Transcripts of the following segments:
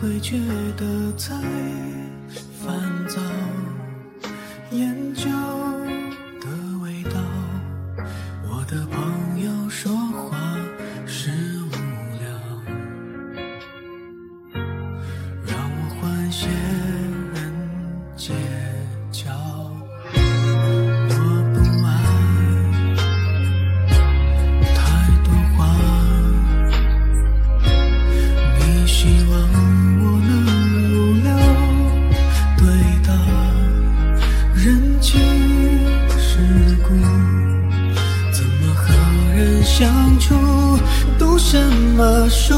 会觉得太烦躁，研究。相处读什么书？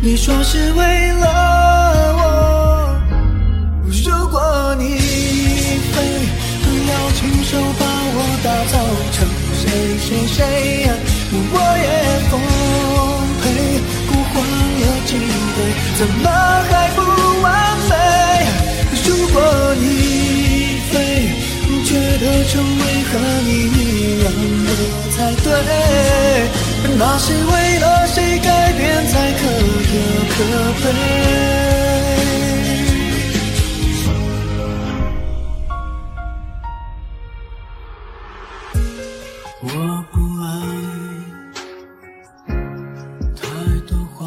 你说是为了我，如果你非要亲手把我打造成谁谁谁，我也奉陪。孤欢了几对，怎么还不完美？如果你非觉得成为和你那是为了谁改变才可歌可悲？我不爱太多话，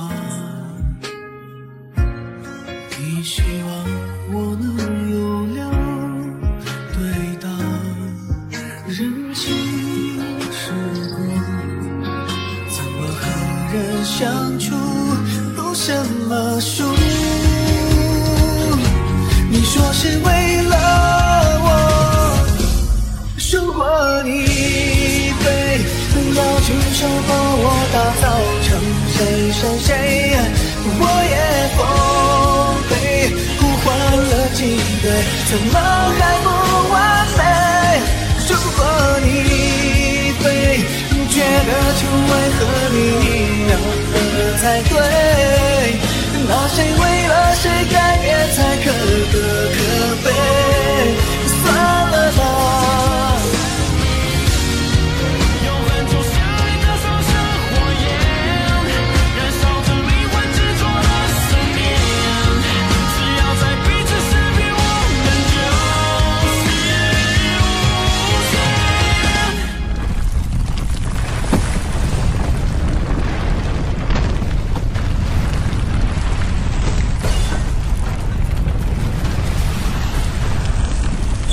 你希望我能有相处，读什么输？你说是为了我，如果你非要亲手把我打造成谁谁谁，我也奉陪。互换了几对，怎么还不完美？如果你非觉得成为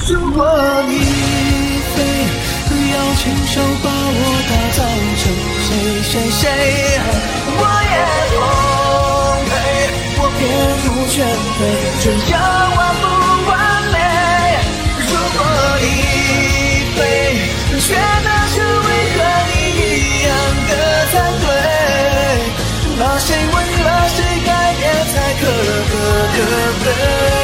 如果你非要亲手把我打造成谁谁谁，我也奉陪，我面目全非，只要我不完美。如果你非觉得只为和你一样的惭愧，那谁为了谁改变才可可可悲？